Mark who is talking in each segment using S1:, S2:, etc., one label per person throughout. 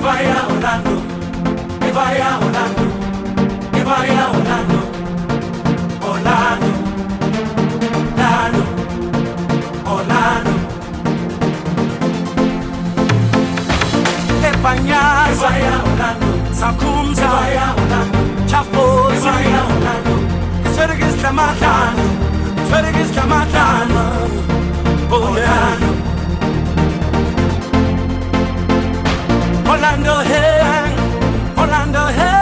S1: Evaria Orlando, Evaria Orlando, Evaria Orlando, Orlando, Orlando, Orlando. Epanyaza, Evaria Orlando, Sakumza, Evaria Orlando, Chapoza, Evaria Orlando, Sverigis Lamatano, Sverigis Lamatano, Orlando. Orlando, hey, Orlando, hey.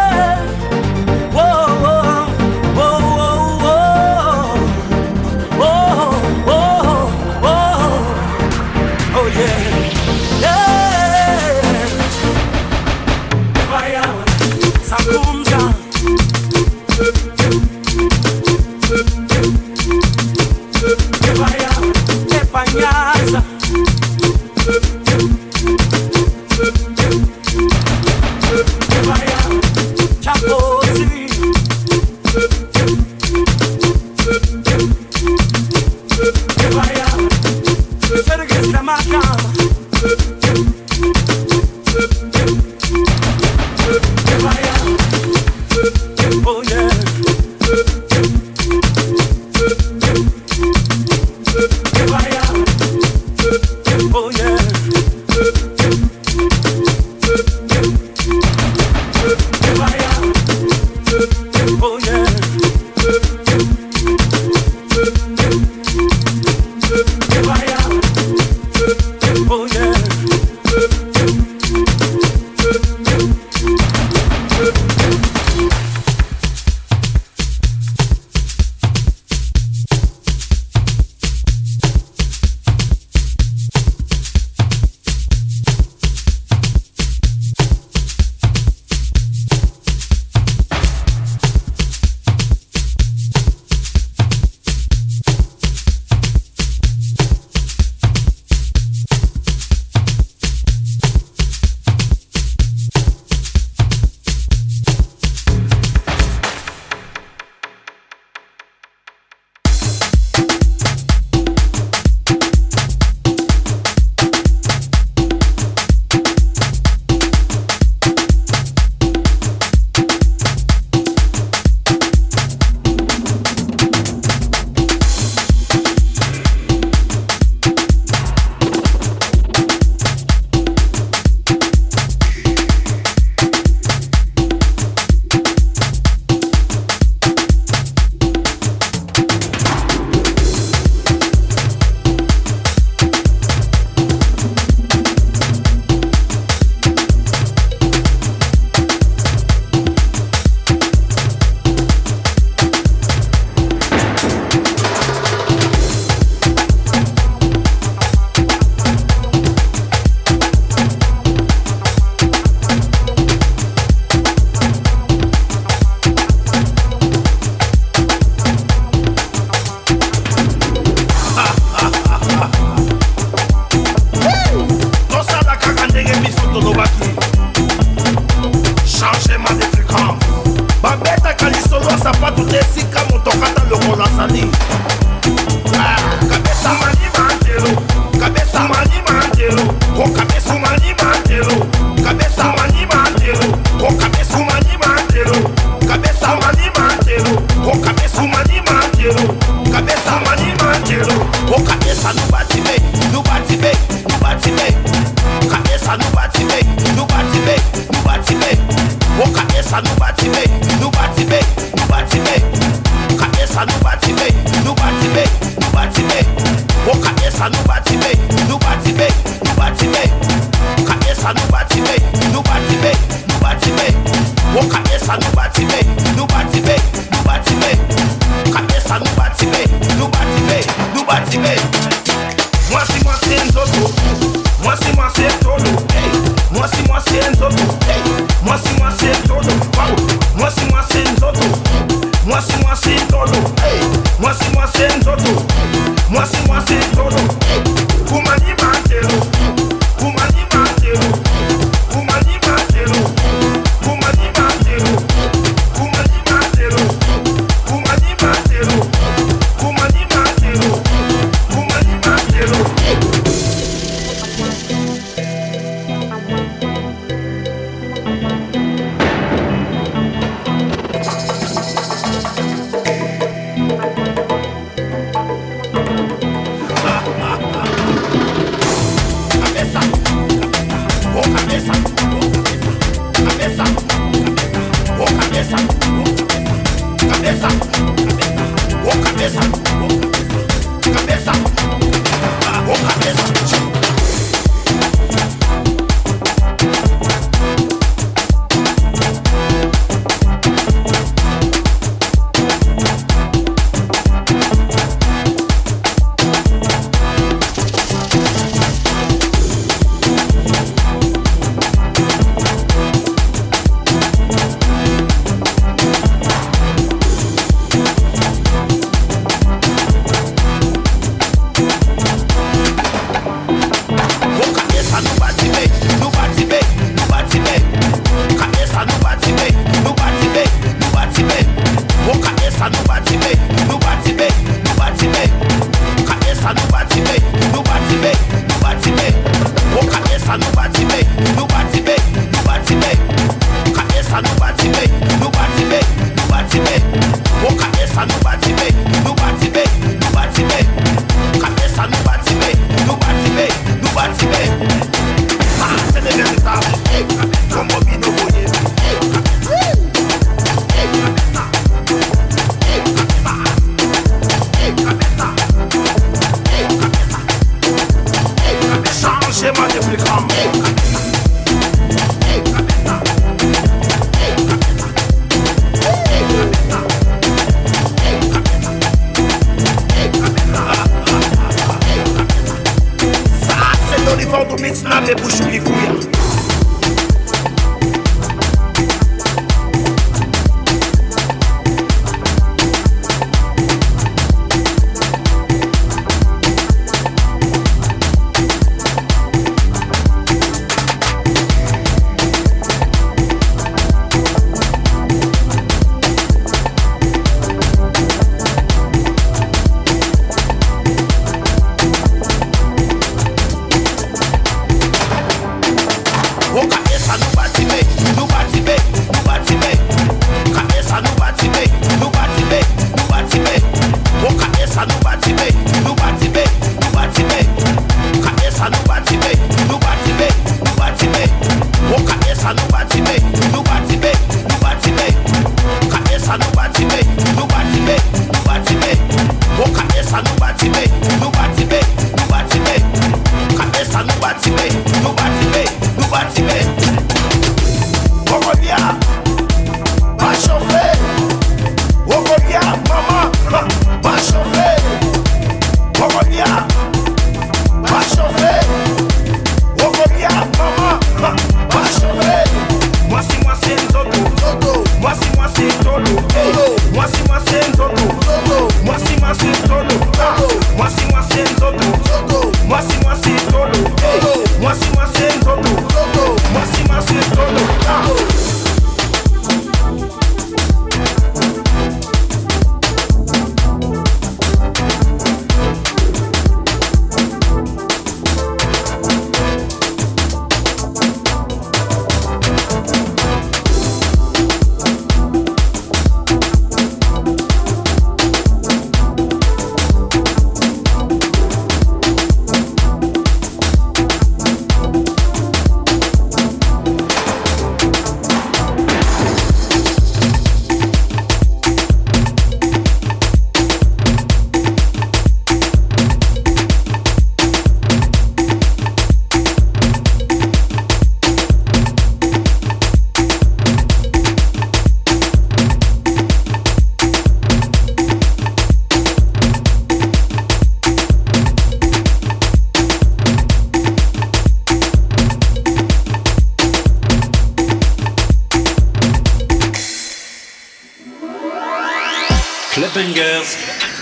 S2: party make, we do party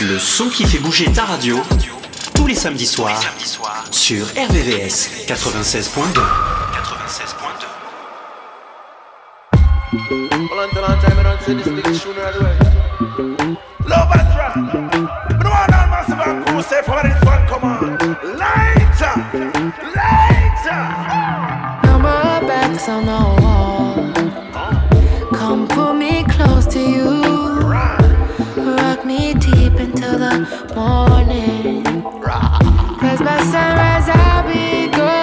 S3: le son qui fait bouger ta radio, tous les samedis soirs, sur RVVS 96.2. 96.2. Love and drop. No one on massive and cool say for this one, come on. Lighter, lighter.
S4: Number backs on the wall. The morning. Cause by sunrise I'll be gone.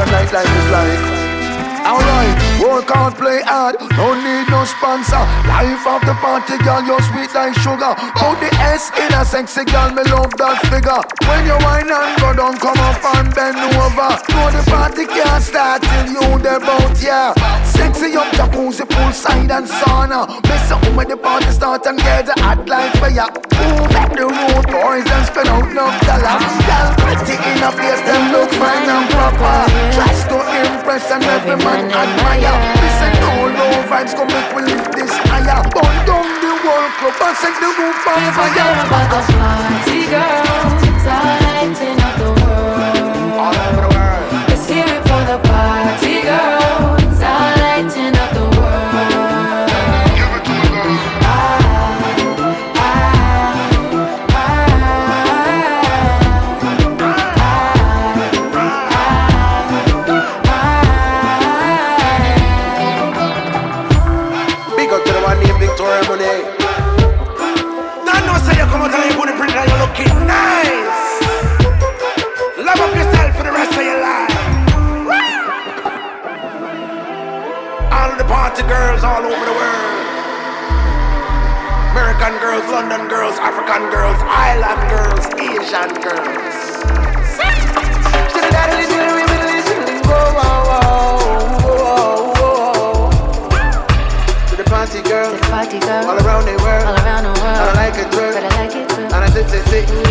S4: a nightlife is like. Alright
S5: party girl, you're sweet like sugar. Put the S in a sexy girl, me love that figure. When you whine and go down, come up and bend over. Know the party can't start till you the bout, yeah. Sexy up jacuzzi, poolside and sauna. Miss up when the party start and get the hot light for ya. Move up the road, boys, and spend out no dollar. Girl, pretty in a face, them look fine and proper. Tries to impress and every man admire. Listen, no low vibes, come make we lift this higher. Burn down the whole club and set the roof on fire.
S4: Forget about the party, girls, lighting up the world. All over the world. Let's hear it for the party, girls,
S6: Party girls all over the world. American girls, London girls, African girls, island girls, Asian girls.
S5: The party girl,
S4: The party girl,
S5: all around the world.
S4: all around the world.
S5: And I like it, girl.
S4: But I like it.
S5: And I sit, sit, sit.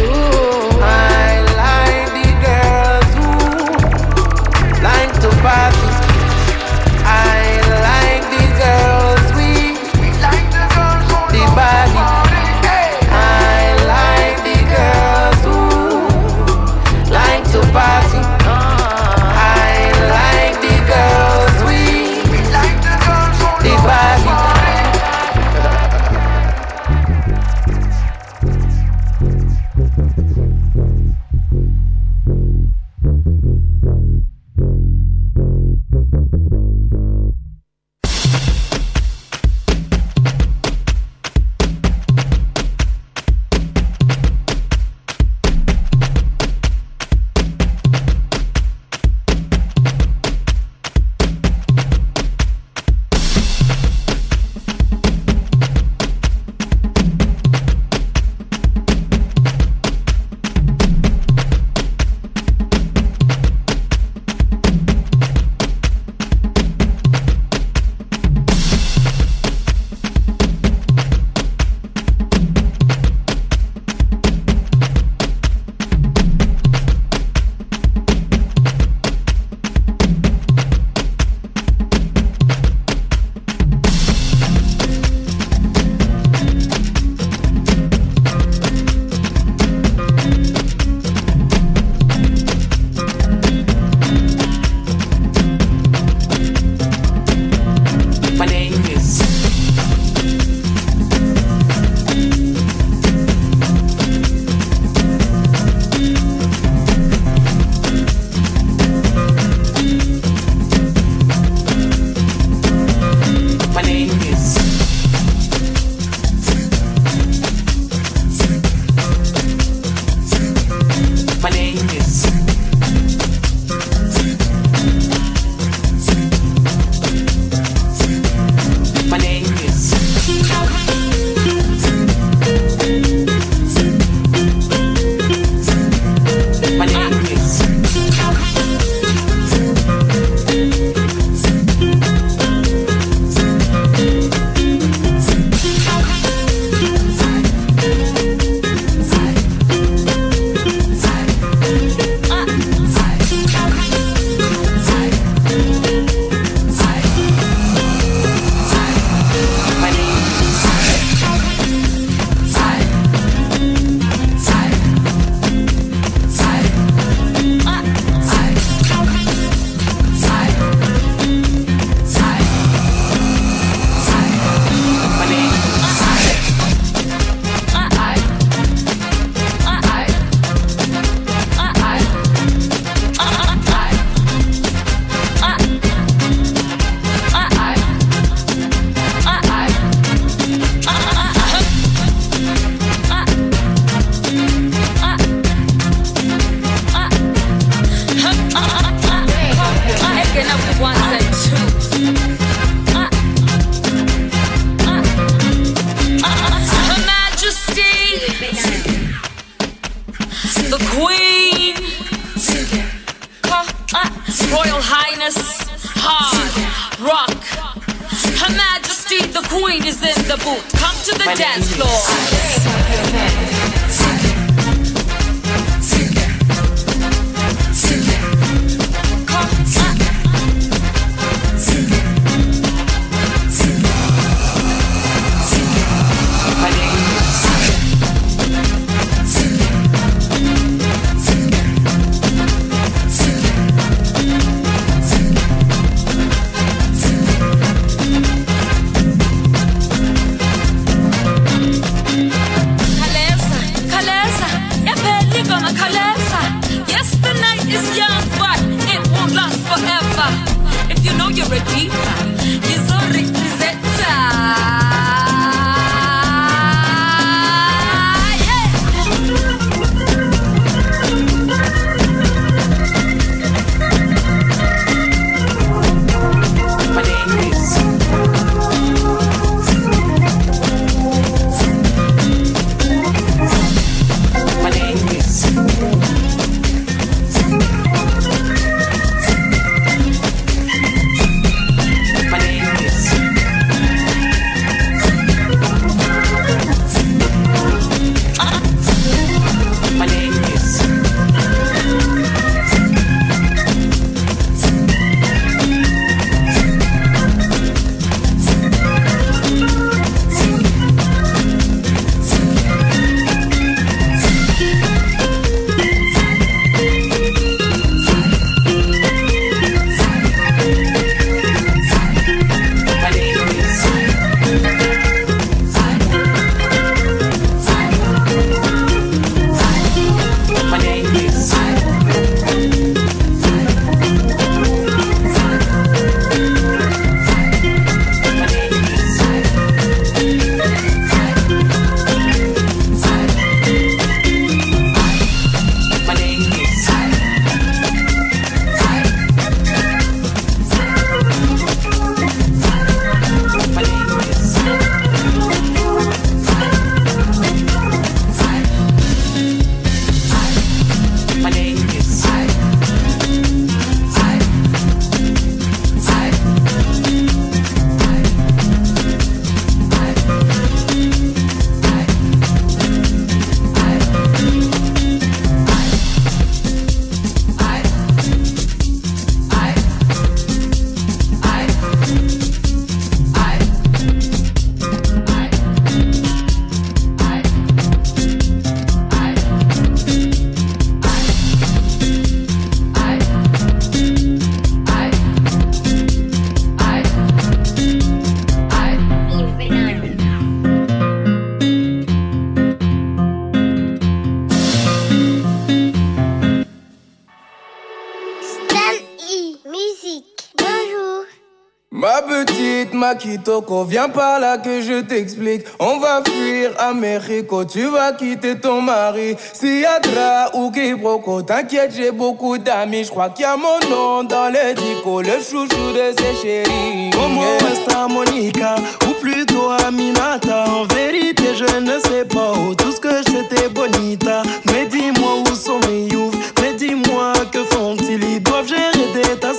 S7: Viens par là que je t'explique. On va fuir Américo, tu vas quitter ton mari. Siadra ou Kibroko, t'inquiète, j'ai beaucoup d'amis. Je crois qu'il y a mon nom dans le dico, le chouchou de ses chéris.
S8: Como esta Monica, ou plutôt Aminata. En vérité, je ne sais pas où. Tout ce que j'étais bonita. Mais dis-moi où sont mes youths. Mais dis-moi que font-ils. Ils doivent gérer des tasses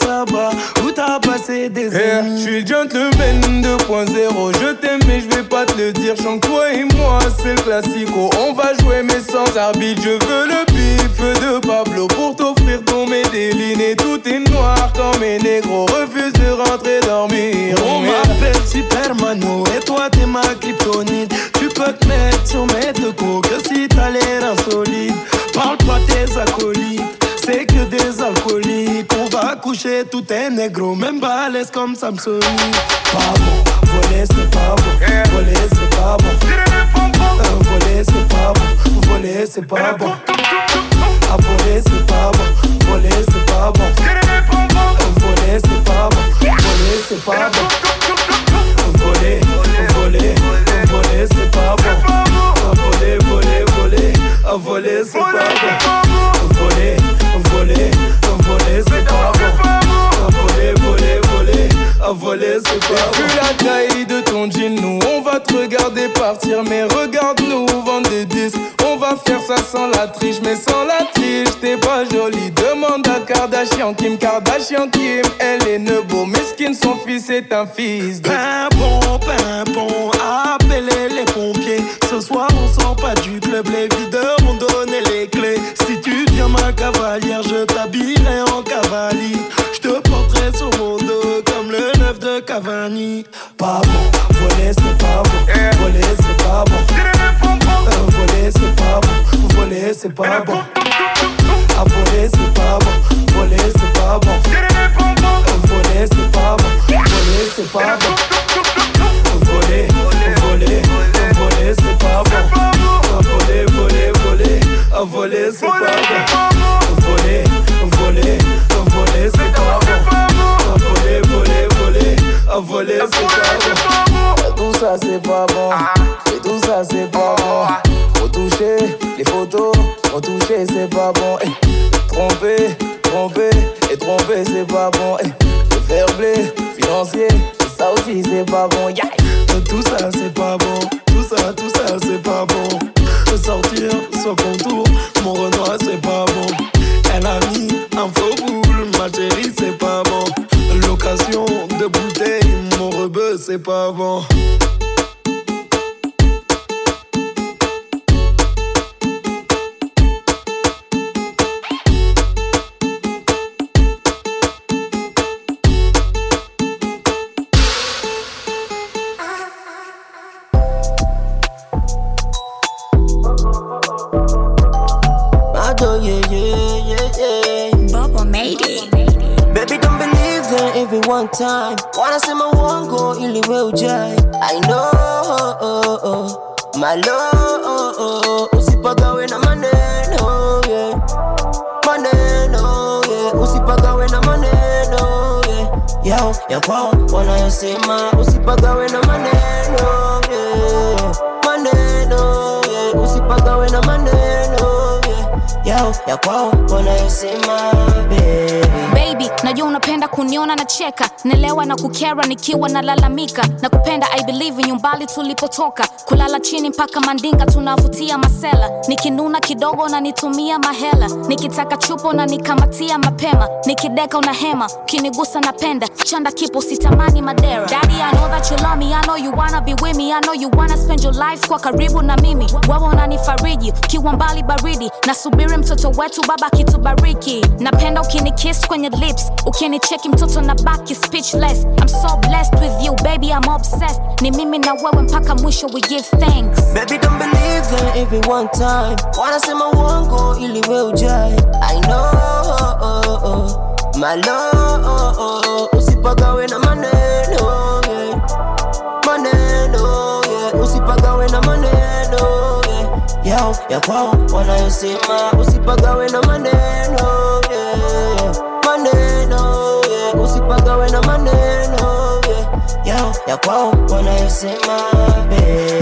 S8: Où t'as passé des
S7: années. je suis le gentleman 2.0. Je t'aime, mais je vais pas te le dire. Chante toi et moi, c'est le classico. On va jouer, mais sans arbitre. Je veux le bif de Pablo pour t'offrir ton médéline. Et tout est noir quand mes négros refusent de rentrer dormir.
S8: On m'appelle Supermano et toi t'es ma kryptonite. Tu peux te mettre sur mes deux coups que si t'as l'air insolite. Parle pas tes acolytes c'est que des alcooliques. On va coucher tout est négro, même balèze comme Samsung. Pas bon, voler c'est pas bon, voler c'est pas bon. voler c'est pas bon, voler c'est pas bon. À voler c'est pas bon, voler c'est pas bon. voler c'est pas bon, voler c'est pas bon. voler, voler, voler c'est pas bon. voler, voler, voler, voler c'est pas bon. voler voler, voler c'est pas bon. voler, voler, voler, voler c'est pas bon.
S7: Vu la taille de ton jean, nous on va te regarder partir, mais regarde-nous vendre des disques. On va faire ça sans la triche, mais sans la triche, t'es pas jolie. Demande à Kardashian, Kim Kardashian, Kim. Elle est nebo, mesquine, son fils est un fils de.
S8: Pimpon, pimpon, appelez les pompiers. Ce soir, on sort pas du club, les videurs m'ont donné les clés. Si tu deviens ma cavalière, je t'habillerai en cavalier. Je te porterai sur mon dos comme le neuf de Cavani. Pas bon, voler c'est pas bon, voler c'est pas bon. É esse papo, vou ler é esse papo. Ah, vou ler esse papo, vou ler é esse papo. Eu vou ler esse papo, vou ler esse papo. Eu vou ler, vou ler, vou ler esse papo. Eu vou ler, vou ler, vou ler, vou ler esse papo. Vou ler, vou ler, vou ler esse
S9: papo. Vou ler, vou ler, vou ler,
S7: vou ler esse papo.
S8: Ça c'est pas bon. Et tout ça c'est pas bon. Faut toucher les photos, faut toucher c'est pas bon. Eh, Tromper, tromper et tromper c'est pas bon. Eh, Le fair play financier, ça aussi c'est pas bon. Yeah. Tout ça c'est pas bon. Tout ça, tout ça c'est pas bon. Sortir sans contour, mon Renoir c'est pas bon. Elle a mis un faux boule, ma chérie c'est pas bon. Location de bouteille, mon rebeu c'est pas bon.
S2: One time. Wanna say my one go ili we ujai. I know, my love, usipagawe na maneno, yeah. Maneno, yeah. Usipagawe na maneno, yeah. Yao, ya kwao wanayosema, usipagawe na maneno, yeah. Maneno, yeah. Usipagawe na maneno. Yao, ya kwao wanayosema, baby.
S10: najua unapenda kuniona na cheka. Nelewa na kukera nikiwa nalalamika na kupenda i believe nyumbali tulipotoka. Kulala chini mpaka mandinga tunavutia masela. Nikinuna kidogo unanitumia mahela. Nikitaka chupo na nikamatia mapema. Nikideka una hema ukinigusa napenda. Chanda kipo sitamani madera. Daddy, I know that you love me. I know you wanna be with me. I know you wanna spend your life kwa karibu na mimi. Wewe unanifariji kiwa mbali baridi. Nasubiri mtoto wetu baba kitubariki napenda ukinikiss kwenye lips ukinicheki mtoto na baki speechless. I'm so blessed with you baby I'm obsessed. Ni mimi na wewe mpaka mwisho we give thanks.
S2: Baby, don't believe them every one time. Wanasema uongo ili we ujai. I know, oh, oh, oh. my love, usipagawe na Yao, ya kwao wanayosema, usipagawe na maneno, yeah. Maneno, yeah. Usipagawe na maneno. Yao, ya kwao wanayosema.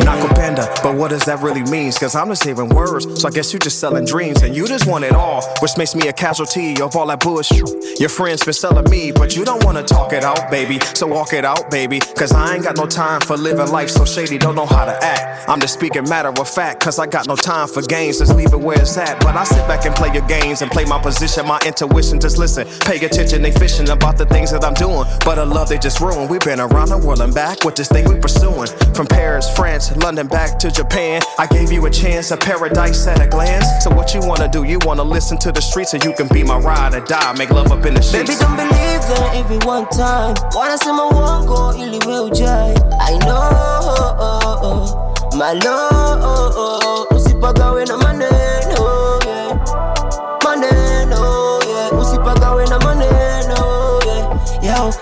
S11: Nakupenda, but what does that really mean? Cause I'm just hearing words, so I guess you just selling dreams and you just want it all, which makes me a casualty of all that bullshit. Your friends been selling me, but you don't wanna talk it out, baby. So walk it out, baby. Cause I ain't got no time for living life so shady, don't know how to act. I'm just speaking matter of fact, cause I got no time for games, just leave it where it's at. But I sit back and play your games and play my position, my intuition, just listen. Pay attention, they fishing about the things that I'm doing. But a love they just ruined. We've been around the world and back with this thing we pursuing. From Paris, France, London, back to Japan. I gave you a chance, a paradise at a glance. So what you wanna do? You wanna listen to the streets so you can be my ride or die. Make love up in the
S2: Baby,
S11: sheets.
S2: don't believe that every one time. Wanasema uongo ili we ujai. I know, my love, usipagawe na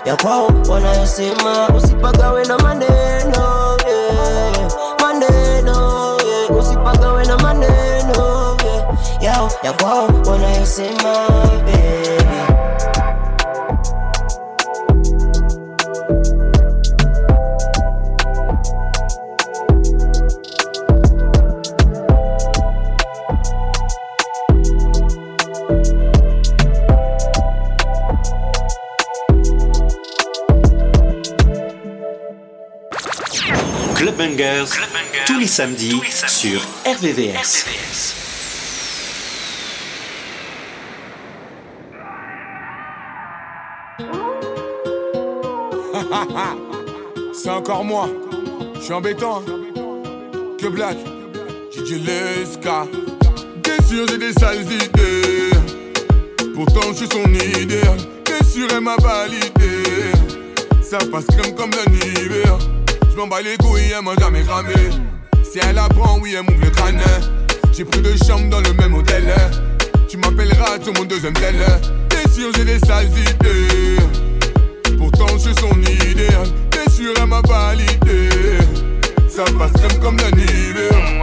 S2: ya kwao wanayosema, usipagawe na maneno, yeah. Maneno, yeah. Usipagawe na maneno, yeah. Yao, ya kwao wanayosema, baby.
S12: samedis, sur RVVS.
S13: C'est encore moi. Je suis embêtant. Hein. Que black. DJ Leska. Bien sûr, j'ai des sales idées. Pourtant, je suis son idéal. Bien sûr, elle m'a validé. Ça passe crème comme l'hiver. Je m'en bats les couilles, elle m'a jamais cramé. Si elle apprend, oui, elle m'ouvre le crâne. J'ai pris deux chambres dans le même hôtel. Tu m'appelleras sur mon deuxième tel. Bien sûr, j'ai des sales idées. Pourtant, je suis son idéal. Bien sûr, elle m'a validé. Ça passe crème comme l'hiver.
S14: On.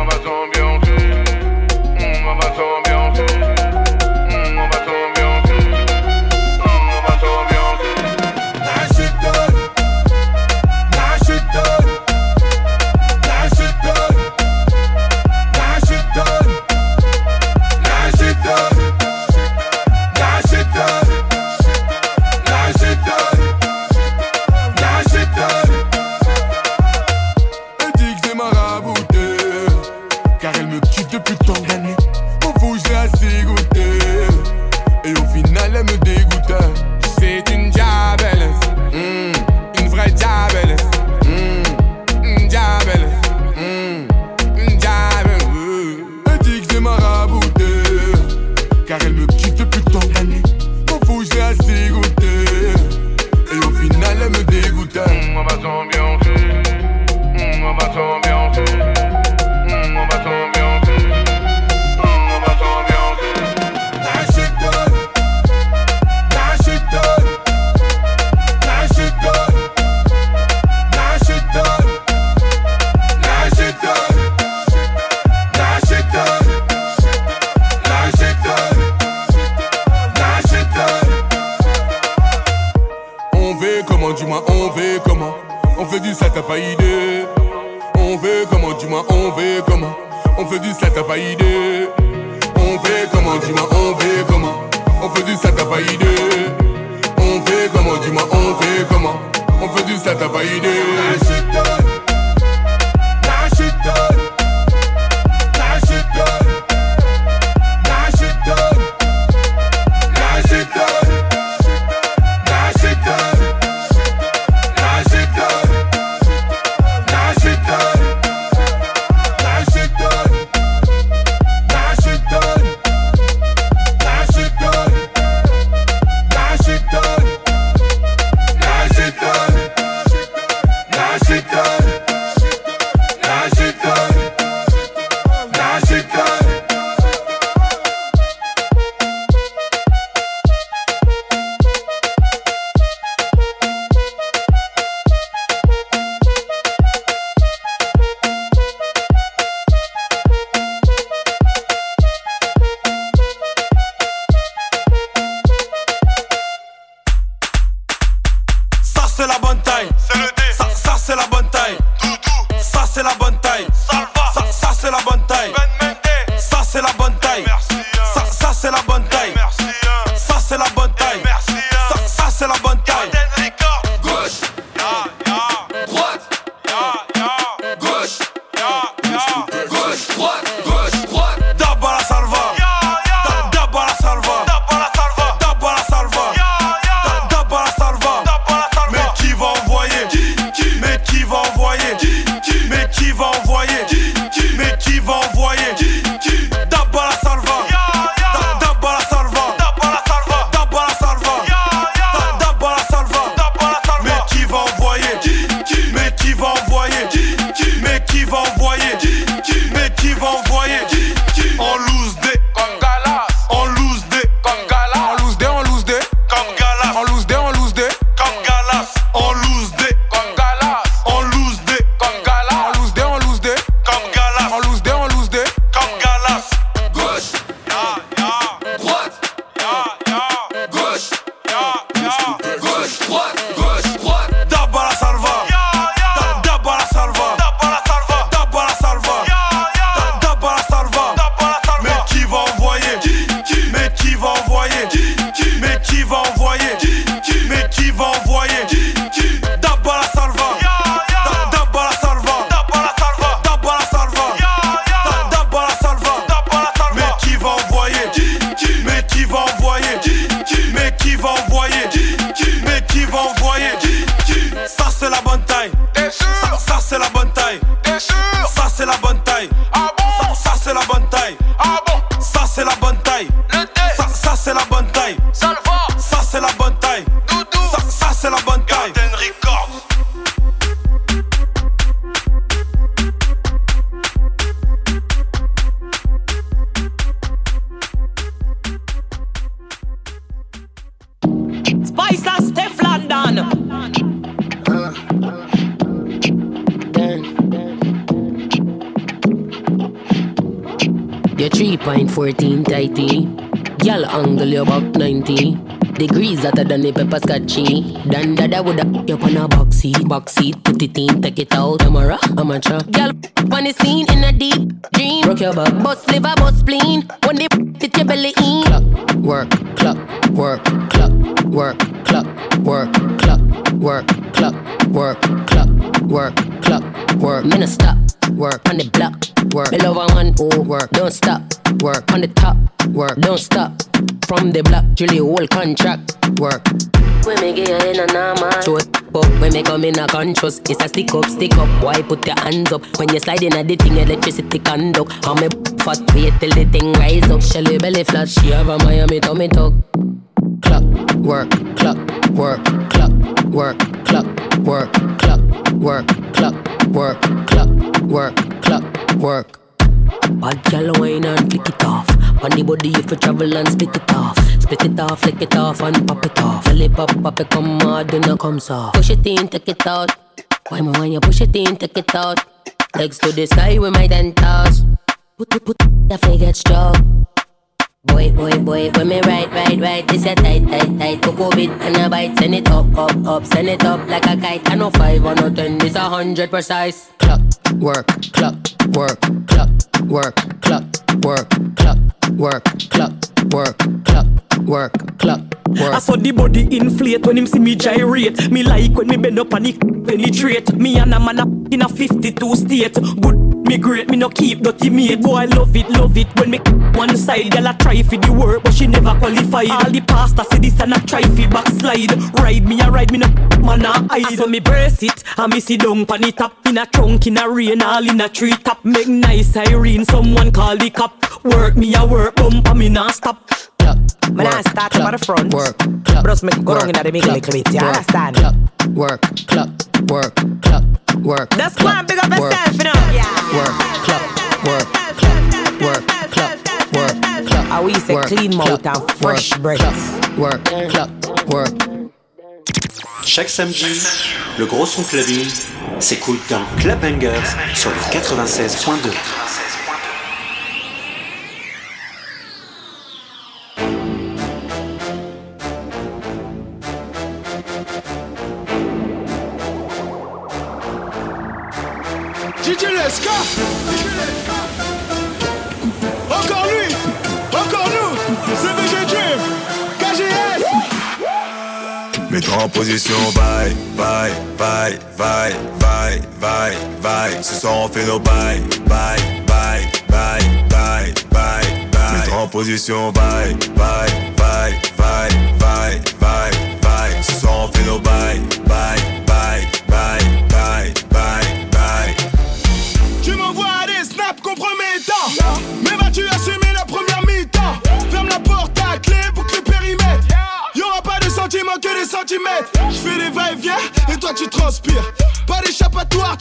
S7: Ça, ça c'est la bonne taille.
S3: Ça le va
S7: Ça c'est la bonne taille. Ça, ça c'est la bonne taille.
S3: Garden Records.
S15: Spice and Steph London.
S16: You're 3.14 tighty. Girl angle you about 90. Degrees hotter than the pepper scotchy. Dan dada woulda you on a box seat, box seat. Put it in, take it out. Camera, amateur. Girl on the scene in a deep dream. Rock your back, bust liver, bust spleen. When they fit your belly in. Clock, work, clock, work, clock, work, clock, work, clock, work, clock, work, work, clock, work. No stop, work. On the block, work. Me love a one, oh, work, don't stop, work. On the top, work, don't stop. From the block, Julie whole contract, work. When me get in a normal So it up when me come in a conscious It's a stick up, stick up. Why put your hands up When you slide in a the thing electricity conduct? How me fat wait till the thing rise up. Shelly belly flat She have a Miami tummy tuck. Clock, work, clock, work, clock, work, clock, work, clock, work, clock, work, clock, work, clock, work. Bad gal wine and flick it off. On the body if you travel and split it off. Split it off, flick it off and pop it off. Feel it pop, pop it come hard, then it comes off. Push it in, take it out. Why me when you push it in, take it out. Legs to the sky with my dentals. Put, put, put, the figure stroke. Boy, boy, boy, when me right, right, right, this a tight, tight, tight. Coco bit and a bite, send it up, up, up, send it up like a kite. I know five or no ten, this a hundred precise. Clock, work, clock, work, clock, work, clock, work, clock, work, clock, work, clock, work, clock, work.
S15: I saw the body inflate when him see me gyrate. Me like when me bend up and it penetrate. Me and a man up in a 52 state. Good, me great, me no keep dirty mate. Boy, I love it, love it when me one side. Girl, I try for the work, but she never qualified. All the pastors say this and I try for backslide. Ride me, I ride me no man I hide. So me brace it, and me sit down pan it up in a trunk in a rain, all in a tree top. Make nice siren, someone call the cop. Work me a work, bump and me not stop.
S16: Man, I start up at the front. Work, clock,
S15: Bros make go wrong in the middle little bit, you
S16: work,
S15: understand?
S16: Clock, work, clock, work, clock, work.
S15: That's
S16: clock,
S15: why big up
S16: work,
S15: know. Yeah.
S16: Work, clock, work, clock, work, clock, work, clock.
S15: How we say clean mouth and fresh
S16: work,
S15: breath.
S16: Work, clock, work.
S12: Chaque samedi, le gros son clubbing s'écoute dans Club Bangers sur le 96.2.
S17: Mets-toi en position, bye, bye, bye, bye, bye, bye, bye. Ce soir on fait nos bye, bye, bye, bye, bye, bye, bye. Mets-toi en position, bye, bye, bye, bye, bye, bye, bye. Ce soir on fait nos bye, bye, bye, bye, bye, bye, bye.
S14: Tu m'envoies des snaps compromettants Mais vas-tu assumer transpires Pas d'échappatoire,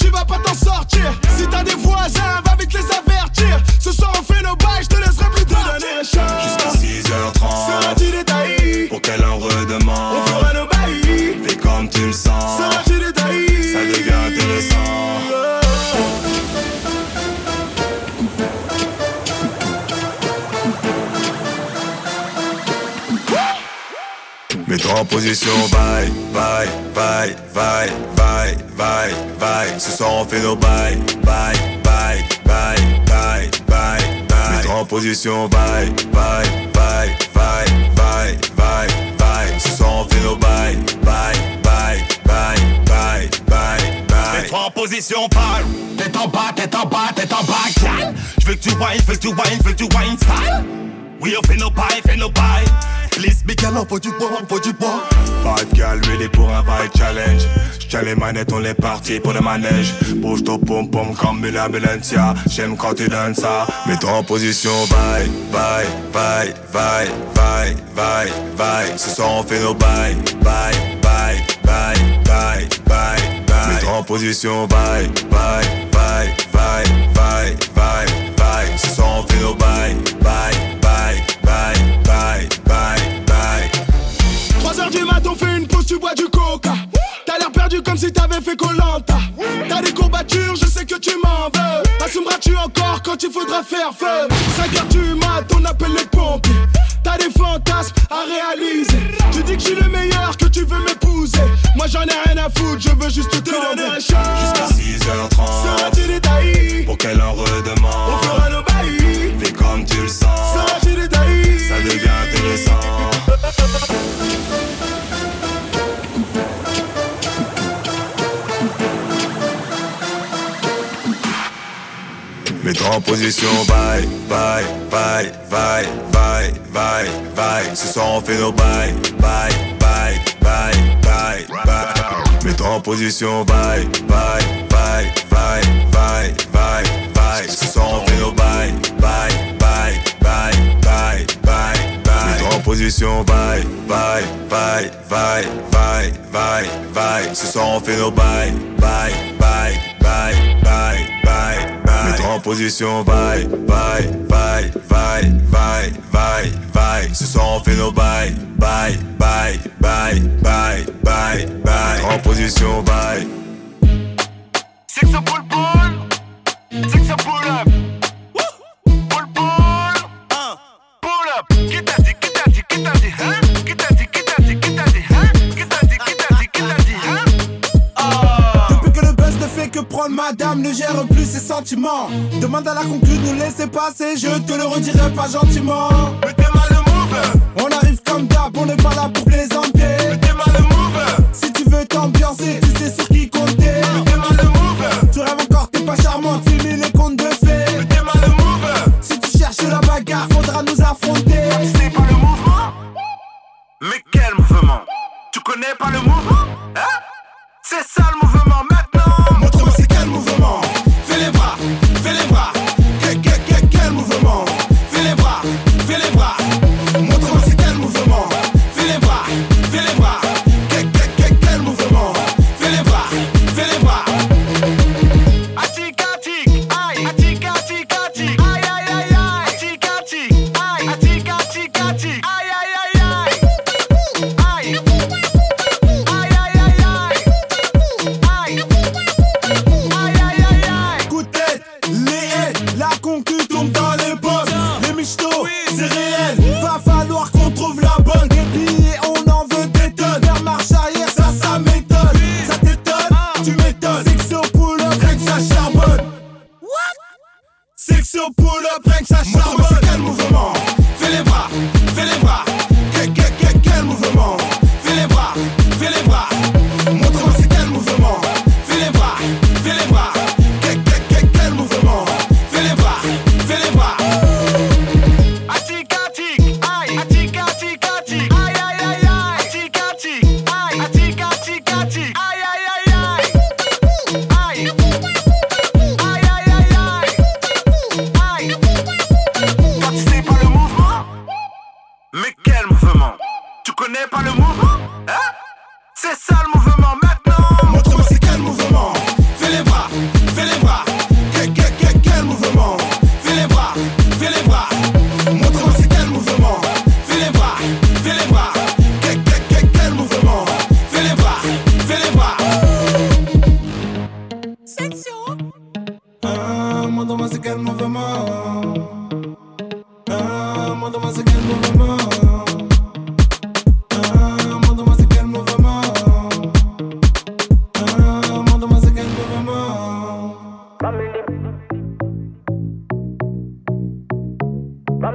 S17: position, bye, bye, bye, bye, bye, bye, bye. Ce soir on fait nos bye, bye, bye, bye, bye, bye, bye. Mets-toi en position, bye, bye, bye, bye, bye, bye, bye. Ce soir on fait nos bye, bye, bye, bye, bye, bye, bye.
S3: Mets-toi en position, parle. Tête en bas, tête en bas, tête en bas, gal. Je veux que tu whines, je veux que tu whines, je veux que tu whines sale. Oui, on fait nos bails, fait nos bails.
S17: Glisse, mais galant, faut du bois, faut du bois. Five gal ready pour un vibe challenge. J'tiens les manettes, on est parti pour le manège. Bouge ton pom pom comme une ambulancia. J'aime quand tu donnes ça. Mets-toi en position, bye, bye, bye, bye, bye, bye, bye. Ce soir on fait nos bye, bye, bye, bye, bye, bye, bye. Mets-toi en position, bye, bye, bye, bye, bye, bye, bye. Ce soir on fait nos bye, bye, bye, bye, bye, bye, bye.
S8: 3h du mat, on fait une pause, tu bois du coca. T'as l'air perdu comme si t'avais fait Colanta. T'as des courbatures, je sais que tu m'en veux. Assumeras-tu encore quand il faudra faire feu? 5h du mat, on appelle les pompiers. T'as des fantasmes à réaliser. Tu dis que je suis le meilleur, que tu veux m'épouser. Moi j'en ai rien à foutre, je veux juste te donner un shot.
S17: Jusqu'à 6h30. Position, bye, bye, bye, bye, bye, bye, bye. Ce soir on fait nos bye, bye, bye, bye, bye, bye. Mets-toi en position, bye, bye, bye, bye, bye, bye, bye. Ce soir on fait nos bye, bye, bye, bye, bye, bye, bye. En position, bye, bye, bye, bye, bye, bye, bye. Ce soir on fait nos bye, bye, bye, bye, bye, bye, en position, bye, bye, bye, bye, bye, bye, bye. Ce soir on fait nos bye, bye, bye, bye, bye, bye, bye. En position, bye.
S2: Up, pull, pull.
S8: Madame ne gère plus ses sentiments. Demande à la conclue de nous laisser passer Je te le redirai pas gentiment.
S2: Mettez mal le move.
S8: On arrive comme d'hab, on n'est pas là pour plaisanter.
S2: Mettez mal le move.
S8: Si tu veux t'ambiancer, tu sais sur qui compter.
S2: Mettez mal le move.
S8: Tu rêves encore, t'es pas charmante, finis les contes de fées.
S2: Mettez mal le move.
S8: Si tu cherches la bagarre, faudra nous affronter.
S2: C'est pas le mouvement Mais quel mouvement? Tu connais pas le mouvement? Hein? C'est ça le mouvement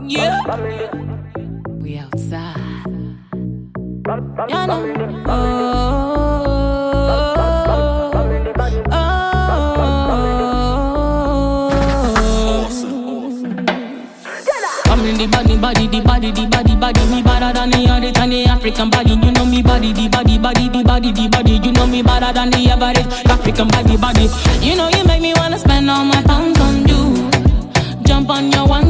S18: Yeah. We outside. Know. Oh, African body, you know me body, the body, body, the body, the body. You know me better than the average African body, body. You know you make me wanna spend all my pounds on you. Jump on your one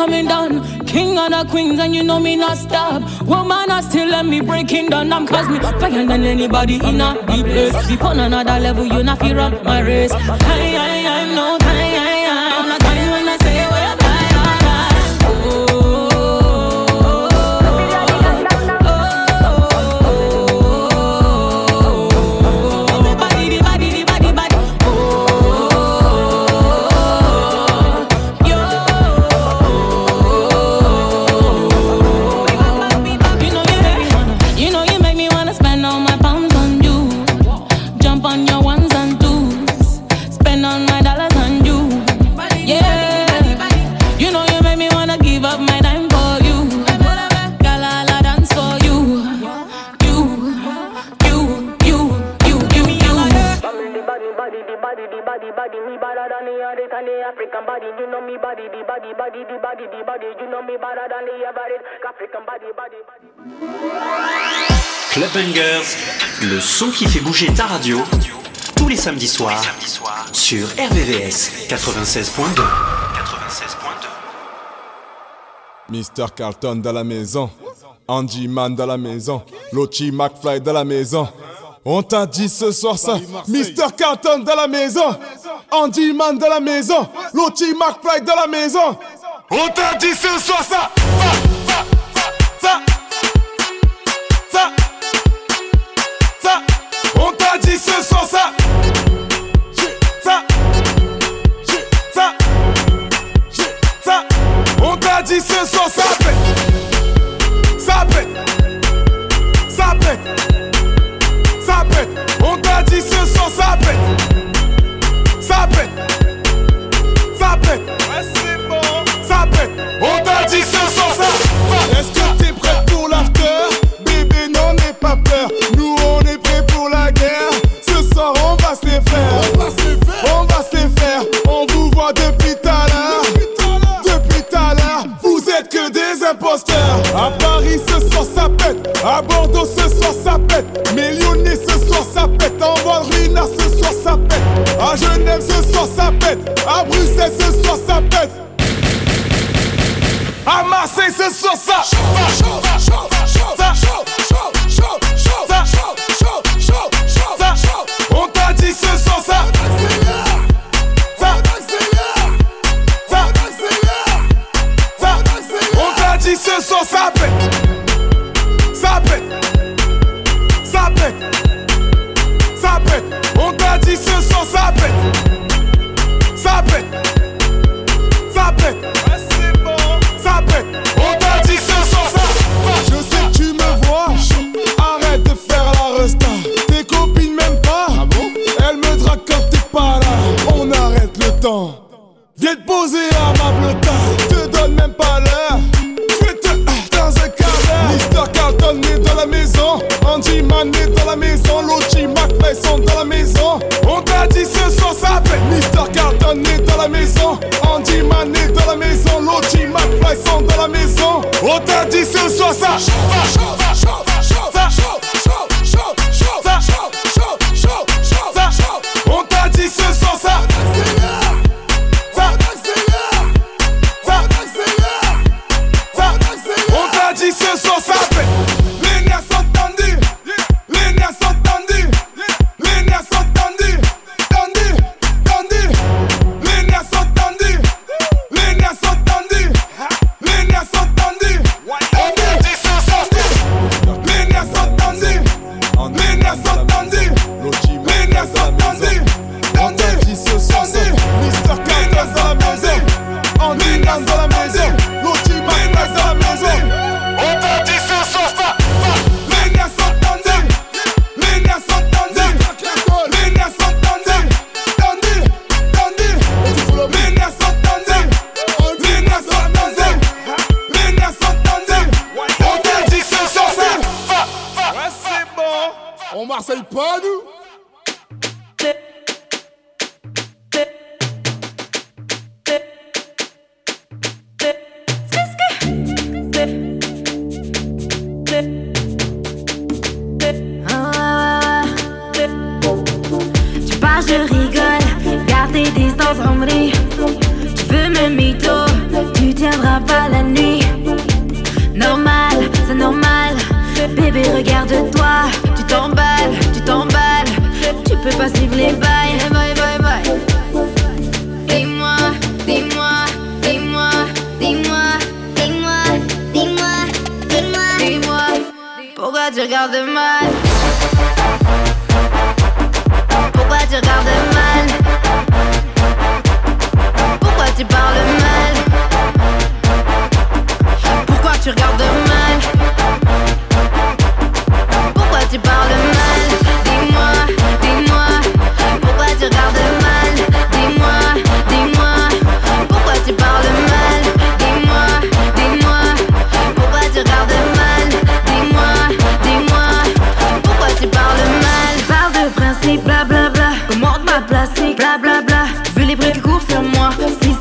S18: coming down. King of a queens, and you know me not stop. Woman, I still let me breaking down. I'm cause me higher than anybody in a deep place. Be on another level, you not fear on my
S19: race.
S12: Club Bangers, le son qui fait bouger ta radio, tous les samedis soirs, soir, sur RVVS 96.2. 96.2.
S14: Mr. Carlton dans la maison, Andy Man dans la maison, Lochi McFly dans la maison. On t'a dit ce soir ça, Mr. Carlton dans la maison, Andy Man dans la maison, Lochi McFly dans la maison. On t'a dit ce soir ça, ça, ça, ça, ça, ça. On t'a dit ce soir ça. Ça, ça, ça. On t'a dit ce soir ça ça ça ça. On t'a dit ce soir ça pète, ça pète, ça dit 500 Est-ce que t'es prête pour l'after? Bébé, n'en aie pas peur.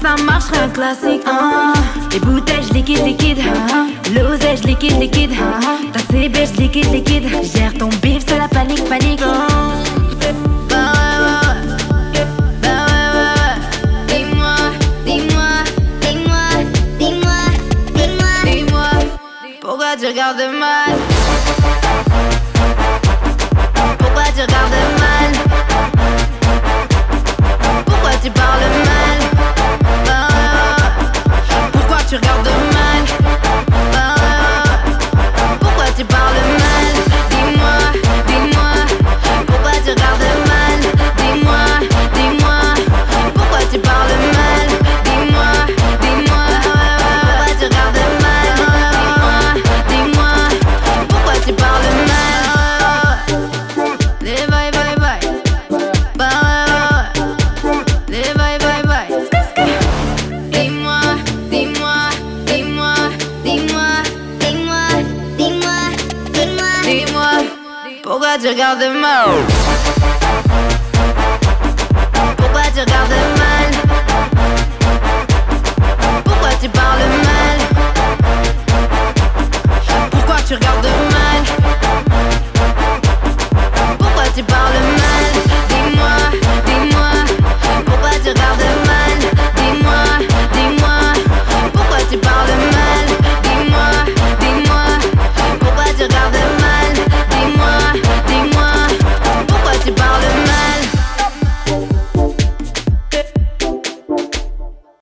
S14: ça
S20: marche, un classique. Ah. Les bouteilles, je liquide, liquide. Liquide, liquide. Ah. Ta CB, je liquide, liquide. Gère ton bif, c'est la panique, panique. got the